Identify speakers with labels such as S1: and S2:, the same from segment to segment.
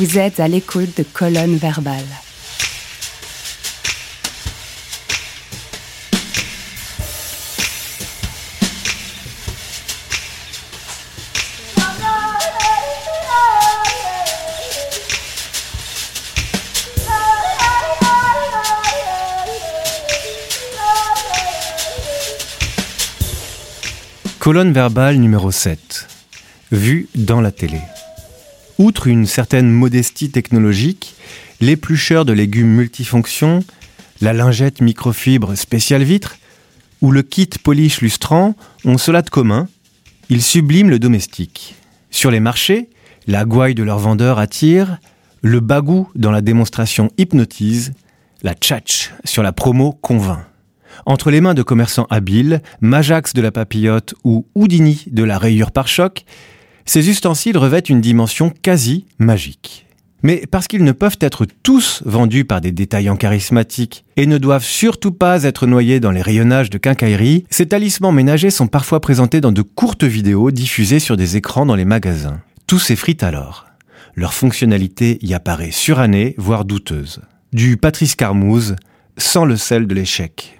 S1: Vous êtes à l'écoute de colonnes verbales.
S2: Colonne verbale numéro 7. Vue dans la télé. Outre une certaine modestie technologique, l'éplucheur de légumes multifonctions, la lingette microfibre spéciale vitre ou le kit polish lustrant ont cela de commun, ils subliment le domestique. Sur les marchés, la gouaille de leurs vendeurs attire, le bagou dans la démonstration hypnotise, la tchatch sur la promo convainc. Entre les mains de commerçants habiles, Majax de la papillote ou Houdini de la rayure par choc, ces ustensiles revêtent une dimension quasi magique. Mais parce qu'ils ne peuvent être tous vendus par des détaillants charismatiques et ne doivent surtout pas être noyés dans les rayonnages de quincaillerie, ces talismans ménagers sont parfois présentés dans de courtes vidéos diffusées sur des écrans dans les magasins. Tout s'effrite alors. Leur fonctionnalité y apparaît surannée, voire douteuse. Du Patrice Carmouze, sans le sel de l'échec.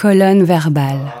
S1: Colonne verbale.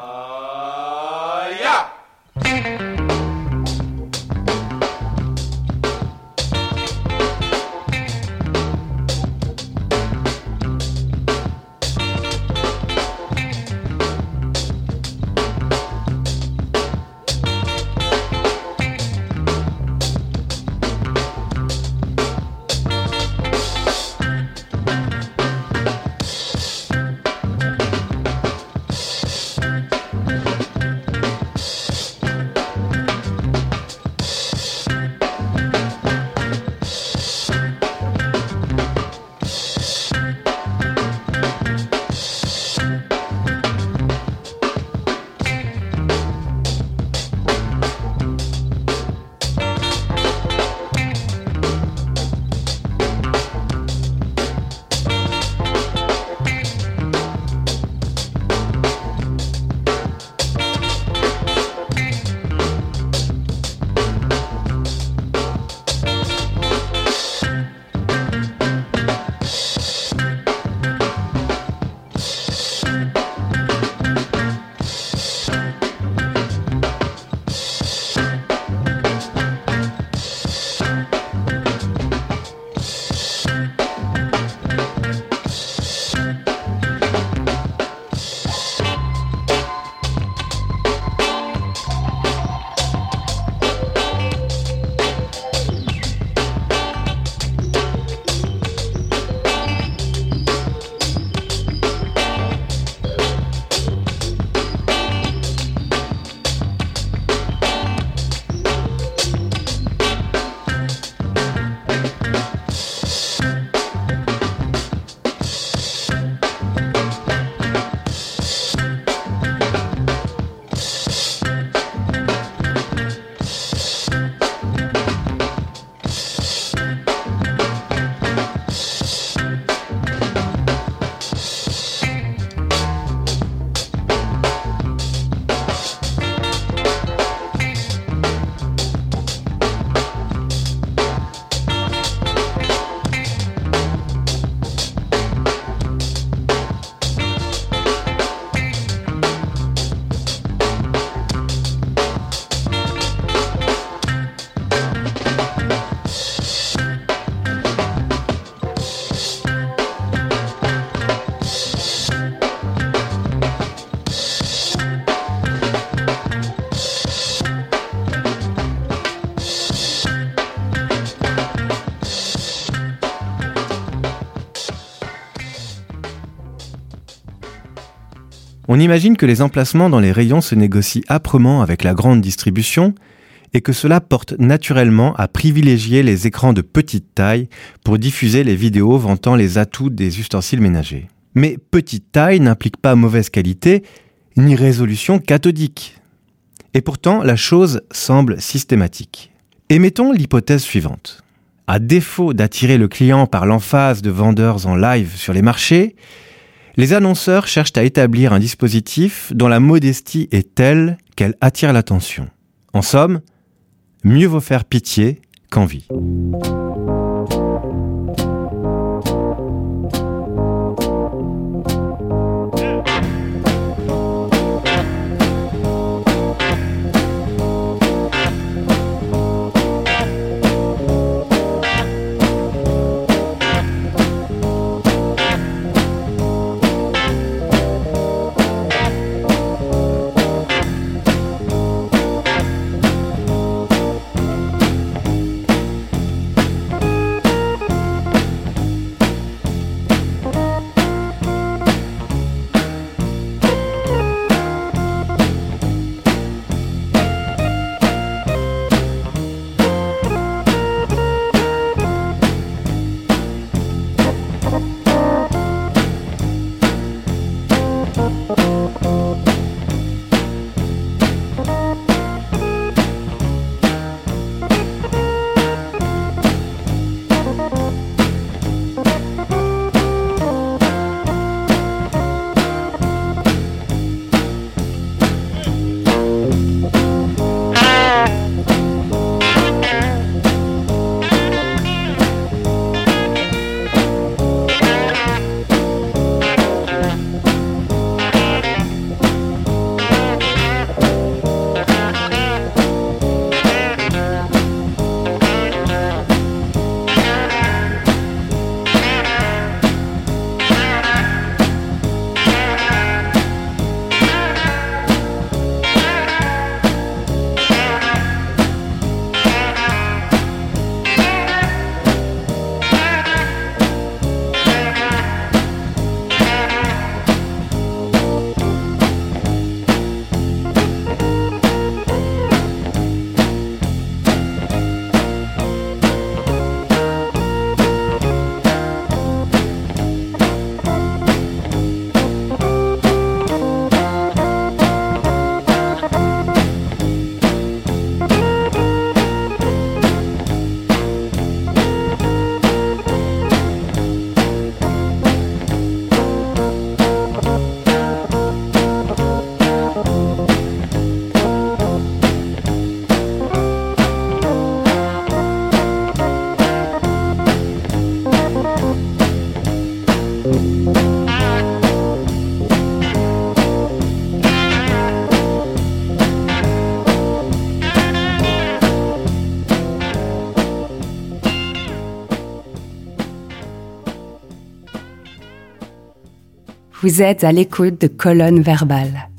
S2: On imagine que les emplacements dans les rayons se négocient âprement avec la grande distribution et que cela porte naturellement à privilégier les écrans de petite taille pour diffuser les vidéos vantant les atouts des ustensiles ménagers. Mais petite taille n'implique pas mauvaise qualité ni résolution cathodique. Et pourtant, la chose semble systématique. Émettons l'hypothèse suivante. À défaut d'attirer le client par l'emphase de vendeurs en live sur les marchés, les annonceurs cherchent à établir un dispositif dont la modestie est telle qu'elle attire l'attention. En somme, mieux vaut faire pitié qu'envie.
S1: Vous êtes à l'écoute de colonnes verbales.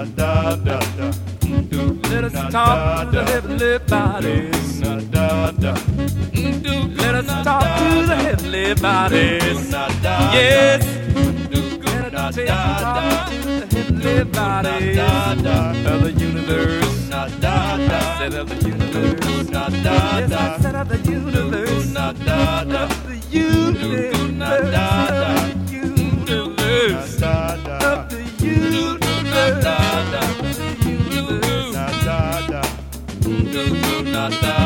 S1: Let us talk to the heavenly bodies. Let us talk to the heavenly bodies. Yes. Let us talk to the heavenly bodies of the universe. I said of the universe. Yes, I said of the universe. Of the universe. guarda.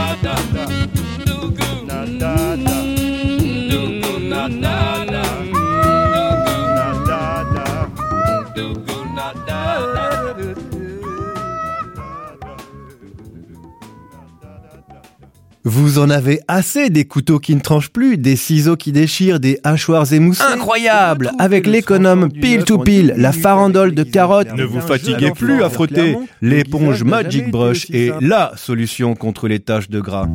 S3: Vous en avez assez des couteaux qui ne tranchent plus, des ciseaux qui déchirent, des hachoirs émoussés. Incroyable Avec l'économe pile to pile, la farandole de carottes. Ne vous fatiguez plus à frotter. L'éponge Magic Brush est LA solution contre les taches de gras.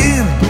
S3: been.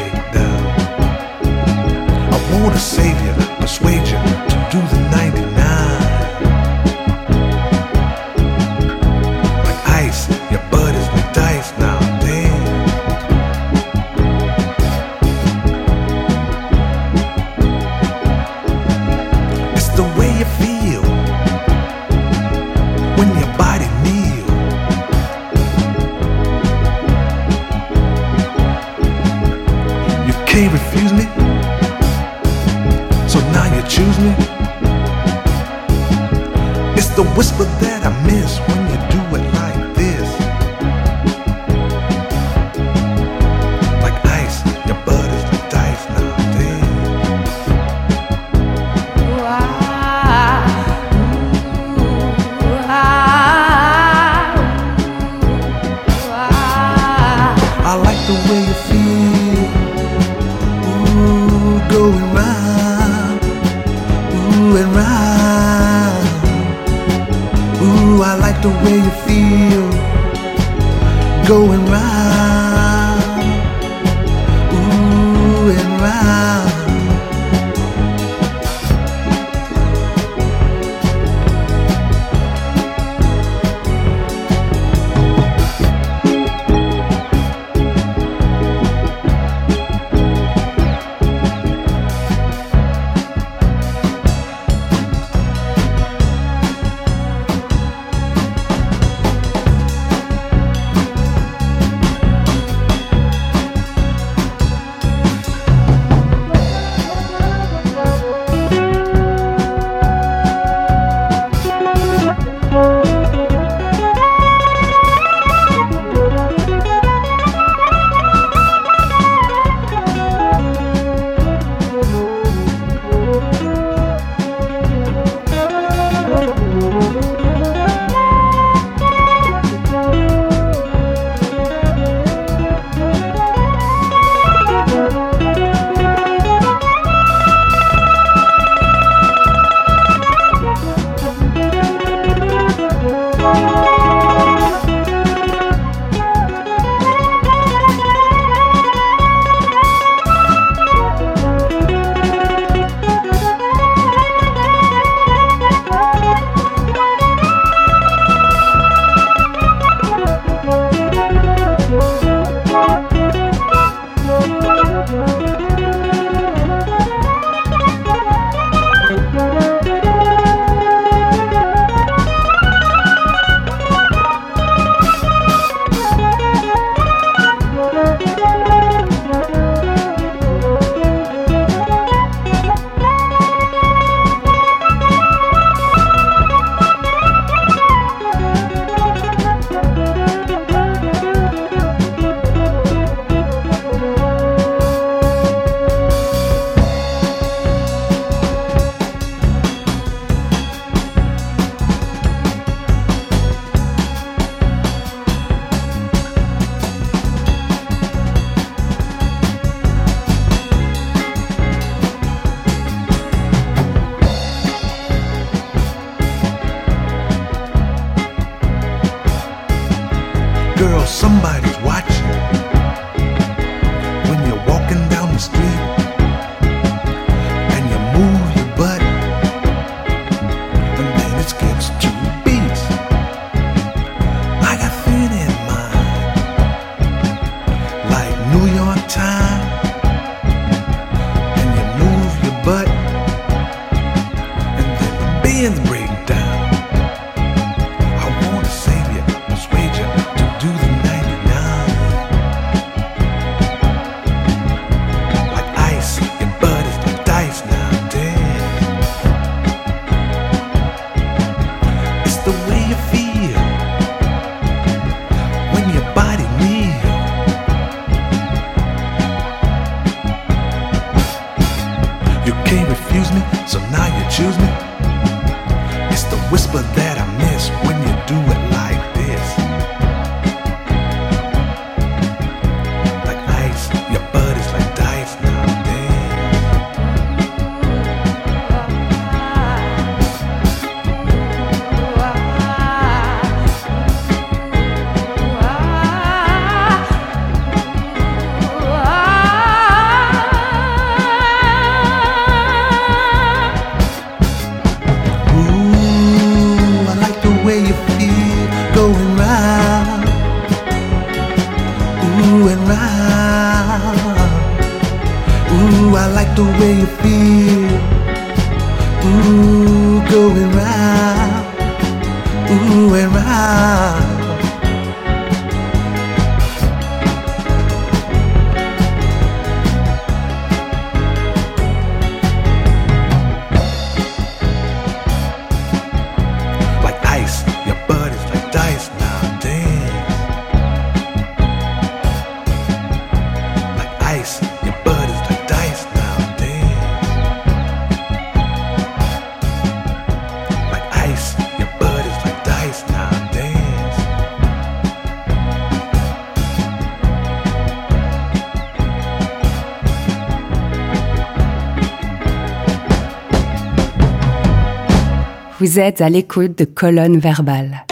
S4: Vous êtes à l'écoute de colonnes verbales.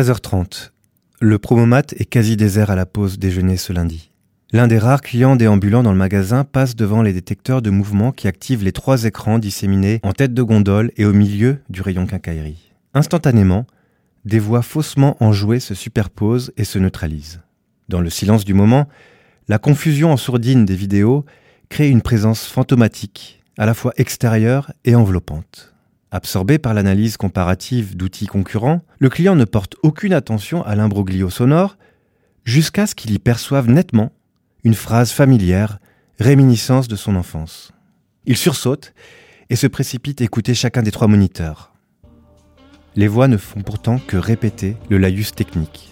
S2: 13h30. Le promomat est quasi désert à la pause déjeuner ce lundi. L'un des rares clients déambulants dans le magasin passe devant les détecteurs de mouvement qui activent les trois écrans disséminés en tête de gondole et au milieu du rayon quincaillerie. Instantanément, des voix faussement enjouées se superposent et se neutralisent. Dans le silence du moment, la confusion en sourdine des vidéos crée une présence fantomatique, à la fois extérieure et enveloppante. Absorbé par l'analyse comparative d'outils concurrents, le client ne porte aucune attention à l'imbroglio sonore jusqu'à ce qu'il y perçoive nettement une phrase familière, réminiscence de son enfance. Il sursaute et se précipite écouter chacun des trois moniteurs. Les voix ne font pourtant que répéter le laïus technique.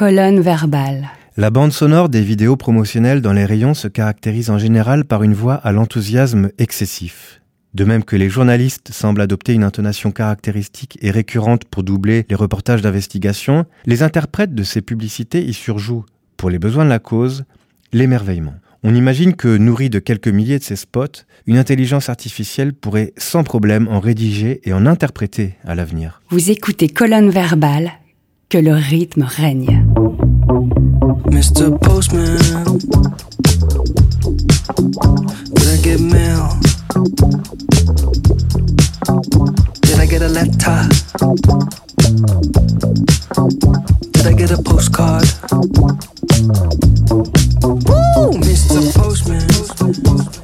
S1: Colonne verbale.
S2: La bande sonore des vidéos promotionnelles dans les rayons se caractérise en général par une voix à l'enthousiasme excessif. De même que les journalistes semblent adopter une intonation caractéristique et récurrente pour doubler les reportages d'investigation, les interprètes de ces publicités y surjouent, pour les besoins de la cause, l'émerveillement. On imagine que, nourri de quelques milliers de ces spots, une intelligence artificielle pourrait sans problème en rédiger et en interpréter à l'avenir.
S1: Vous écoutez Colonne verbale, que le rythme règne.
S5: Mr. Postman, did I get mail? Did I get a letter? Did I get a postcard? Woo, Mr. Postman.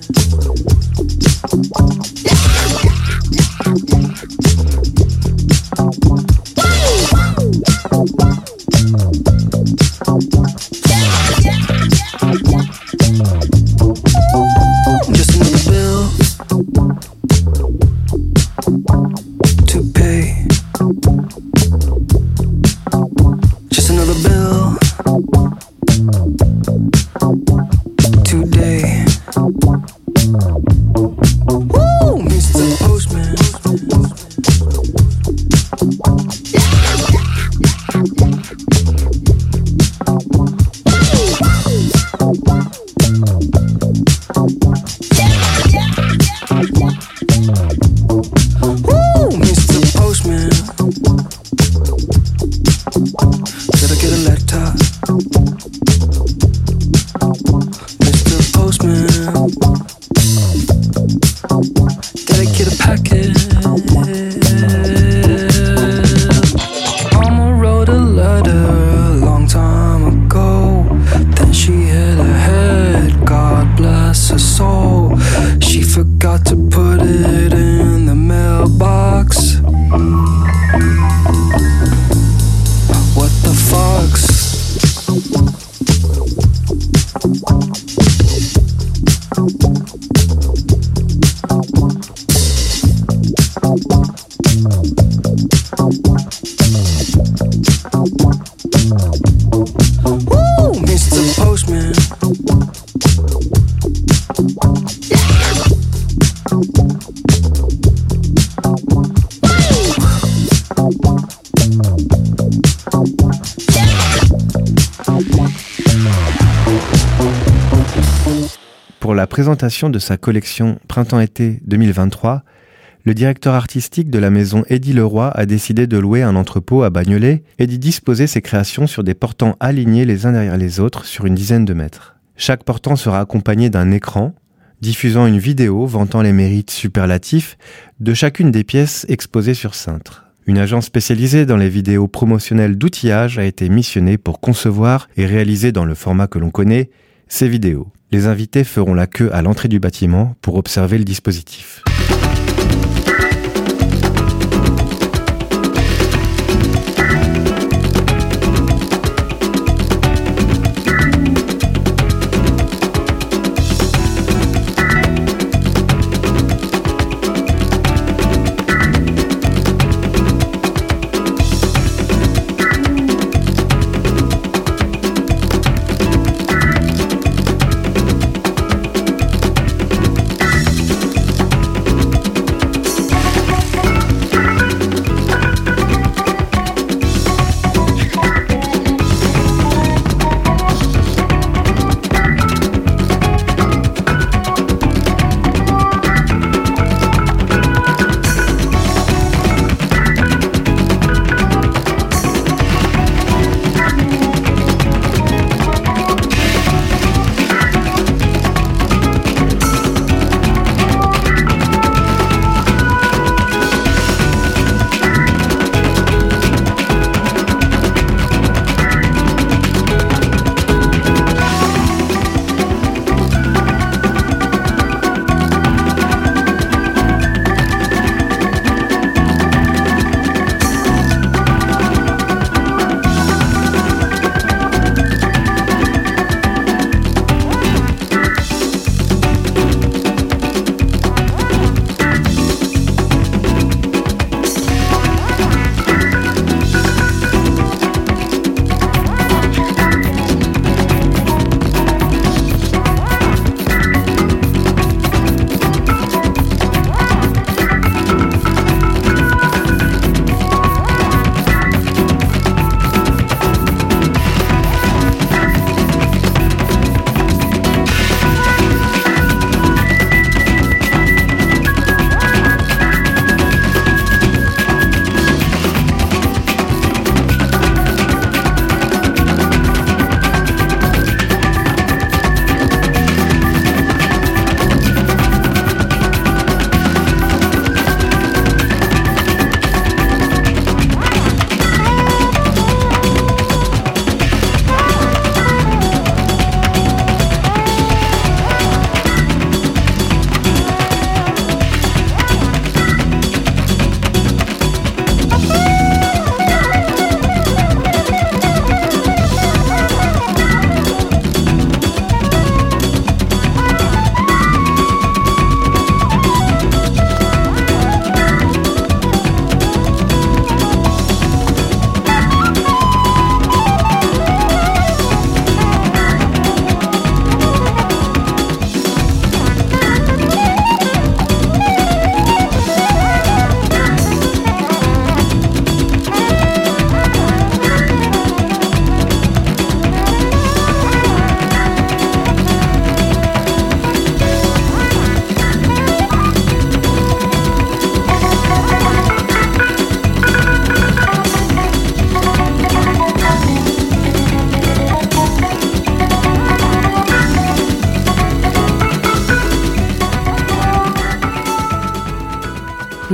S5: to
S2: de sa collection Printemps-été 2023, le directeur artistique de la maison Eddie Leroy a décidé de louer un entrepôt à Bagnolet et d'y disposer ses créations sur des portants alignés les uns derrière les autres sur une dizaine de mètres. Chaque portant sera accompagné d'un écran diffusant une vidéo vantant les mérites superlatifs de chacune des pièces exposées sur cintre. Une agence spécialisée dans les vidéos promotionnelles d'outillage a été missionnée pour concevoir et réaliser dans le format que l'on connaît ces vidéos. Les invités feront la queue à l'entrée du bâtiment pour observer le dispositif.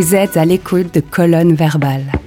S1: Vous êtes à l'écoute de Colonne Verbale.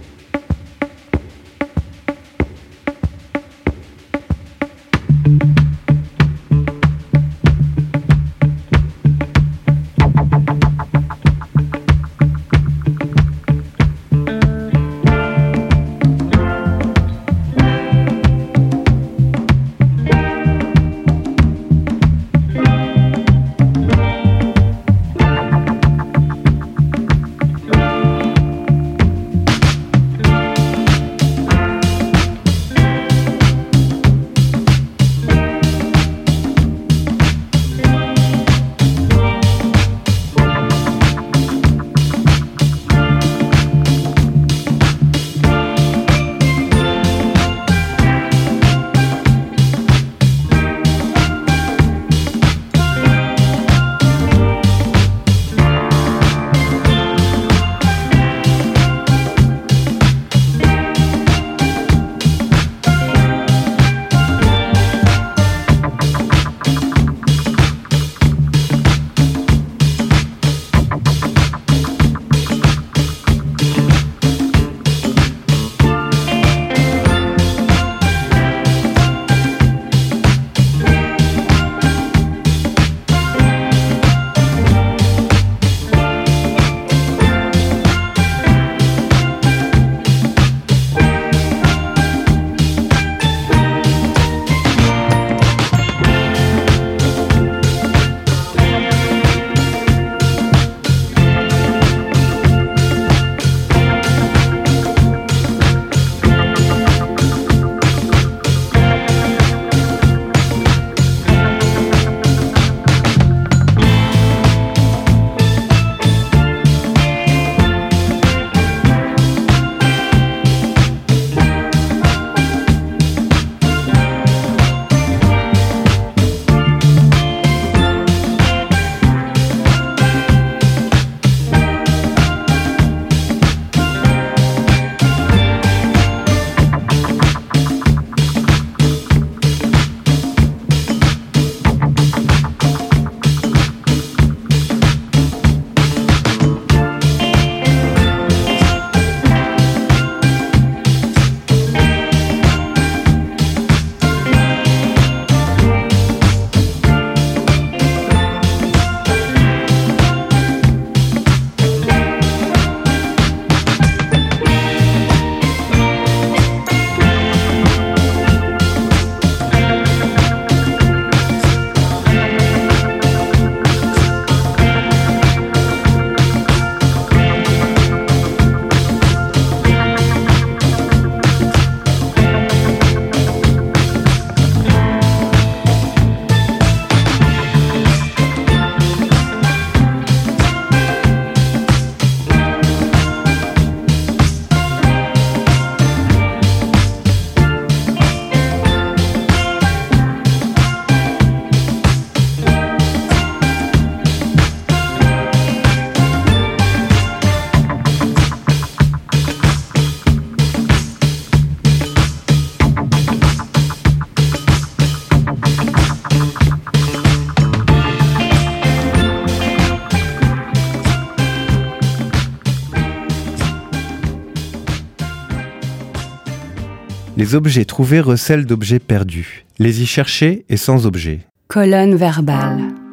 S2: Les objets trouvés recèlent d'objets perdus. Les y chercher est sans objet.
S6: Colonne verbale.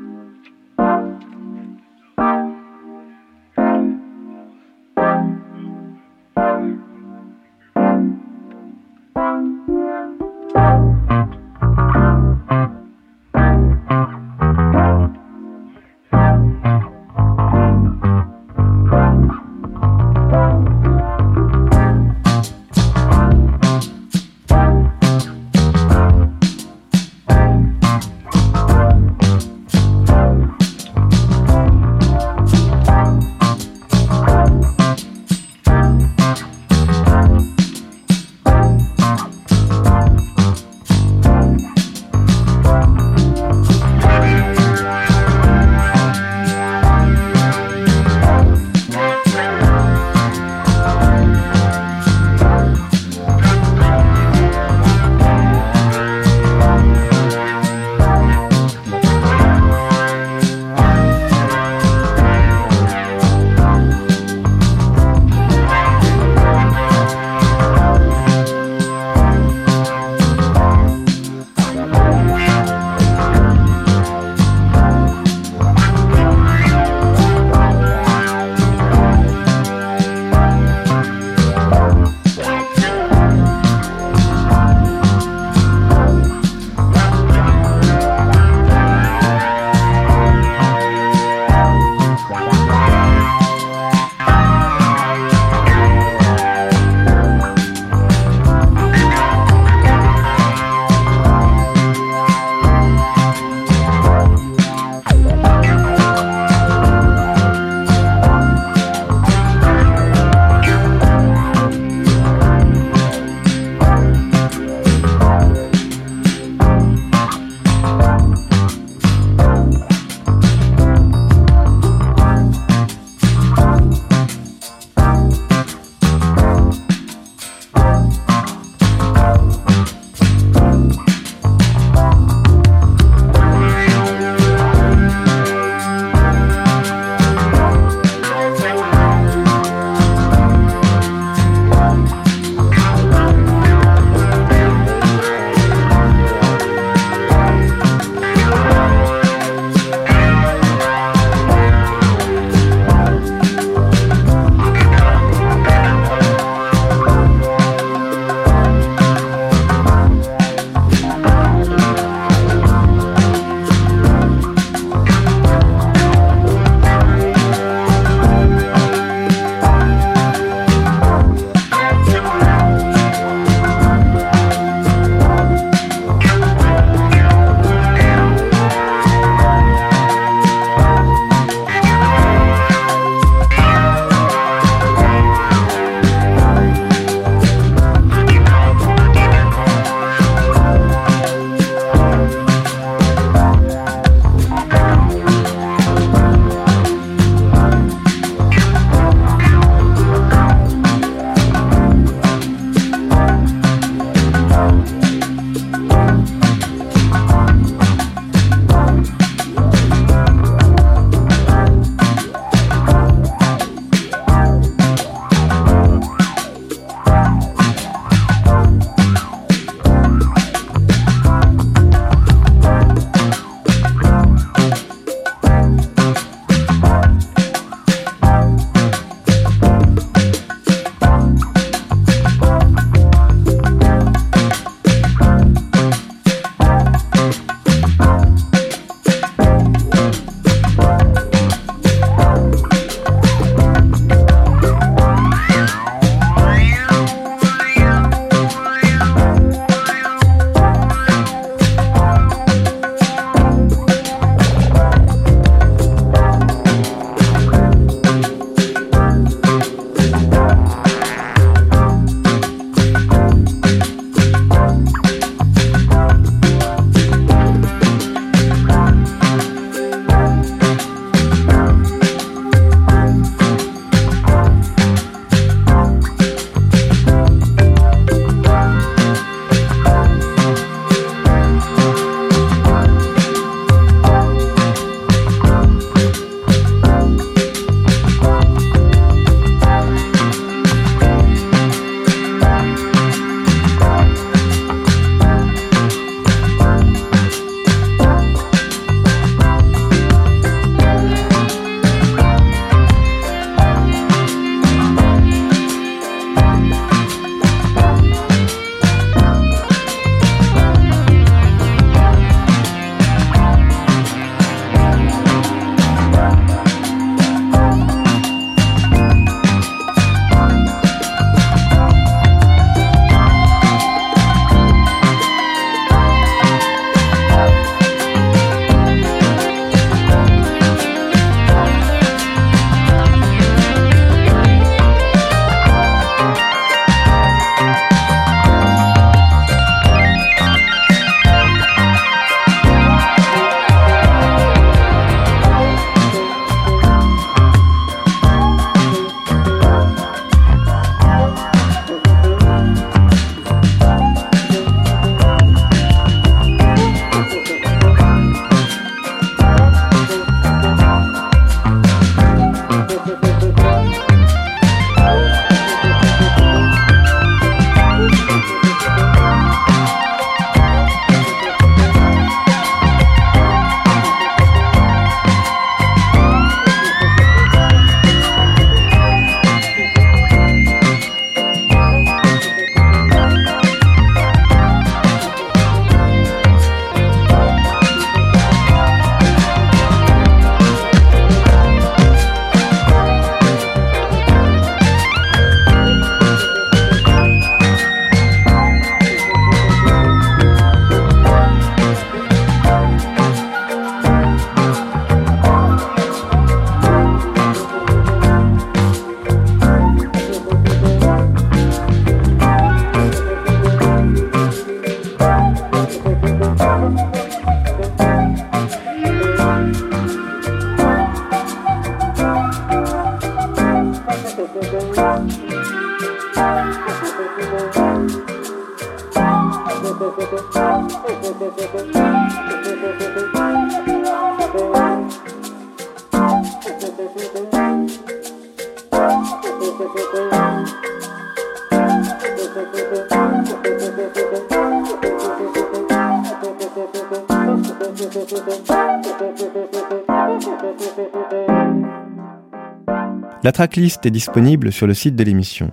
S2: La tracklist est disponible sur le site de l'émission.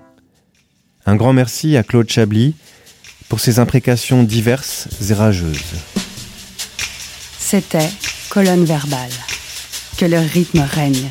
S2: Un grand merci à Claude Chablis pour ses imprécations diverses et rageuses.
S6: C'était colonne verbale. Que le rythme règne.